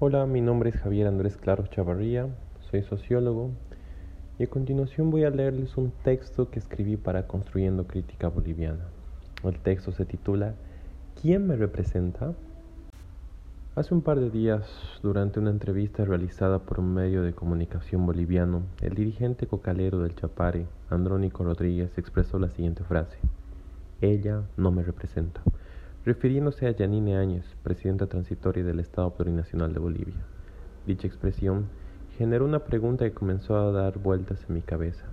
Hola, mi nombre es Javier Andrés Claro Chavarría, soy sociólogo y a continuación voy a leerles un texto que escribí para Construyendo Crítica Boliviana. El texto se titula ¿Quién me representa? Hace un par de días, durante una entrevista realizada por un medio de comunicación boliviano, el dirigente cocalero del Chapare, Andrónico Rodríguez, expresó la siguiente frase. Ella no me representa refiriéndose a Yanine Áñez, presidenta transitoria del Estado Plurinacional de Bolivia. Dicha expresión generó una pregunta que comenzó a dar vueltas en mi cabeza.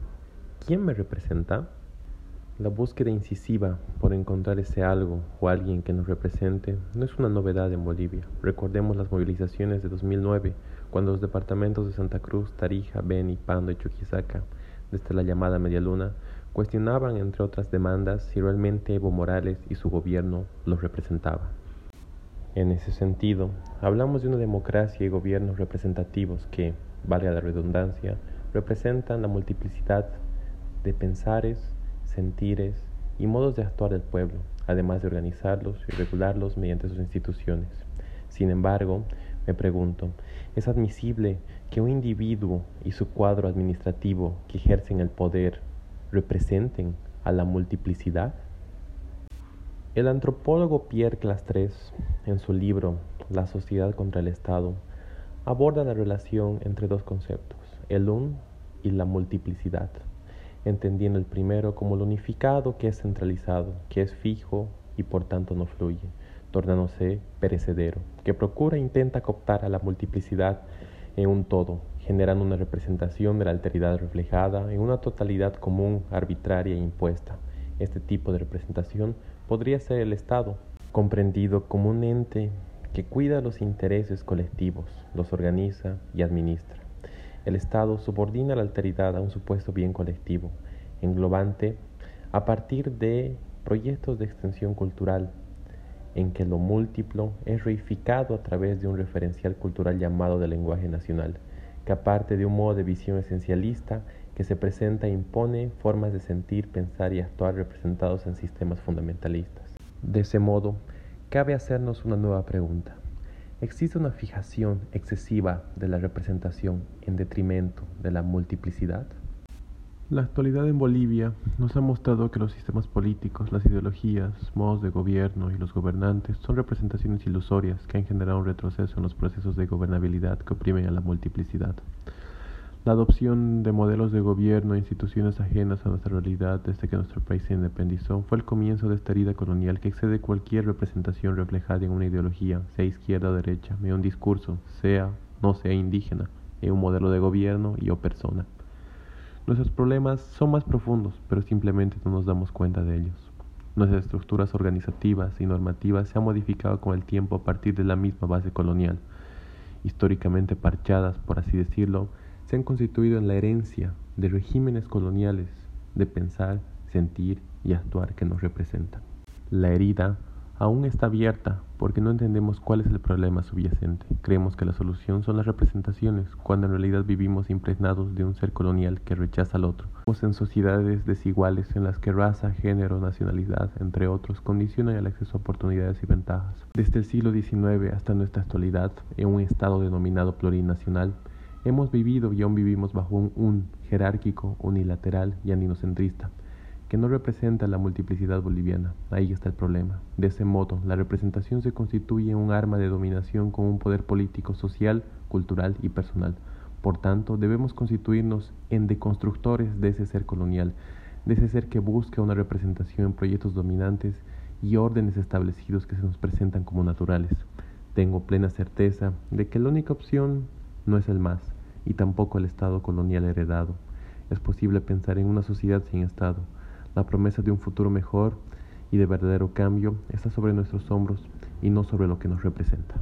¿Quién me representa? La búsqueda incisiva por encontrar ese algo o alguien que nos represente no es una novedad en Bolivia. Recordemos las movilizaciones de 2009, cuando los departamentos de Santa Cruz, Tarija, Beni, Pando y Chuquisaca, desde la llamada Media Luna, Cuestionaban, entre otras demandas, si realmente Evo Morales y su gobierno los representaban. En ese sentido, hablamos de una democracia y gobiernos representativos que, valga la redundancia, representan la multiplicidad de pensares, sentires y modos de actuar del pueblo, además de organizarlos y regularlos mediante sus instituciones. Sin embargo, me pregunto, ¿es admisible que un individuo y su cuadro administrativo que ejercen el poder representen a la multiplicidad? El antropólogo Pierre Clastres, en su libro La sociedad contra el Estado, aborda la relación entre dos conceptos, el un y la multiplicidad, entendiendo el primero como lo unificado que es centralizado, que es fijo y por tanto no fluye, tornándose perecedero, que procura e intenta cooptar a la multiplicidad en un todo, generando una representación de la alteridad reflejada en una totalidad común, arbitraria e impuesta. Este tipo de representación podría ser el Estado, comprendido como un ente que cuida los intereses colectivos, los organiza y administra. El Estado subordina la alteridad a un supuesto bien colectivo, englobante, a partir de proyectos de extensión cultural, en que lo múltiplo es reificado a través de un referencial cultural llamado de lenguaje nacional, que aparte de un modo de visión esencialista que se presenta e impone formas de sentir, pensar y actuar representados en sistemas fundamentalistas. De ese modo, cabe hacernos una nueva pregunta. ¿Existe una fijación excesiva de la representación en detrimento de la multiplicidad? La actualidad en Bolivia nos ha mostrado que los sistemas políticos, las ideologías, modos de gobierno y los gobernantes son representaciones ilusorias que han generado un retroceso en los procesos de gobernabilidad que oprimen a la multiplicidad. La adopción de modelos de gobierno e instituciones ajenas a nuestra realidad desde que nuestro país se independizó fue el comienzo de esta herida colonial que excede cualquier representación reflejada en una ideología, sea izquierda o derecha, en un discurso, sea no sea indígena, en un modelo de gobierno y o persona. Nuestros problemas son más profundos, pero simplemente no nos damos cuenta de ellos. Nuestras estructuras organizativas y normativas se han modificado con el tiempo a partir de la misma base colonial. Históricamente parchadas, por así decirlo, se han constituido en la herencia de regímenes coloniales de pensar, sentir y actuar que nos representan. La herida aún está abierta porque no entendemos cuál es el problema subyacente. Creemos que la solución son las representaciones, cuando en realidad vivimos impregnados de un ser colonial que rechaza al otro. Vivimos en sociedades desiguales en las que raza, género, nacionalidad, entre otros, condicionan el acceso a oportunidades y ventajas. Desde el siglo XIX hasta nuestra actualidad, en un estado denominado plurinacional, hemos vivido y aún vivimos bajo un, jerárquico, unilateral y andinocentrista que no representa la multiplicidad boliviana. Ahí está el problema. De ese modo, la representación se constituye un arma de dominación con un poder político, social, cultural y personal. Por tanto, debemos constituirnos en deconstructores de ese ser colonial, de ese ser que busca una representación en proyectos dominantes y órdenes establecidos que se nos presentan como naturales. Tengo plena certeza de que la única opción no es el más, y tampoco el Estado colonial heredado. Es posible pensar en una sociedad sin Estado, la promesa de un futuro mejor y de verdadero cambio está sobre nuestros hombros y no sobre lo que nos representa.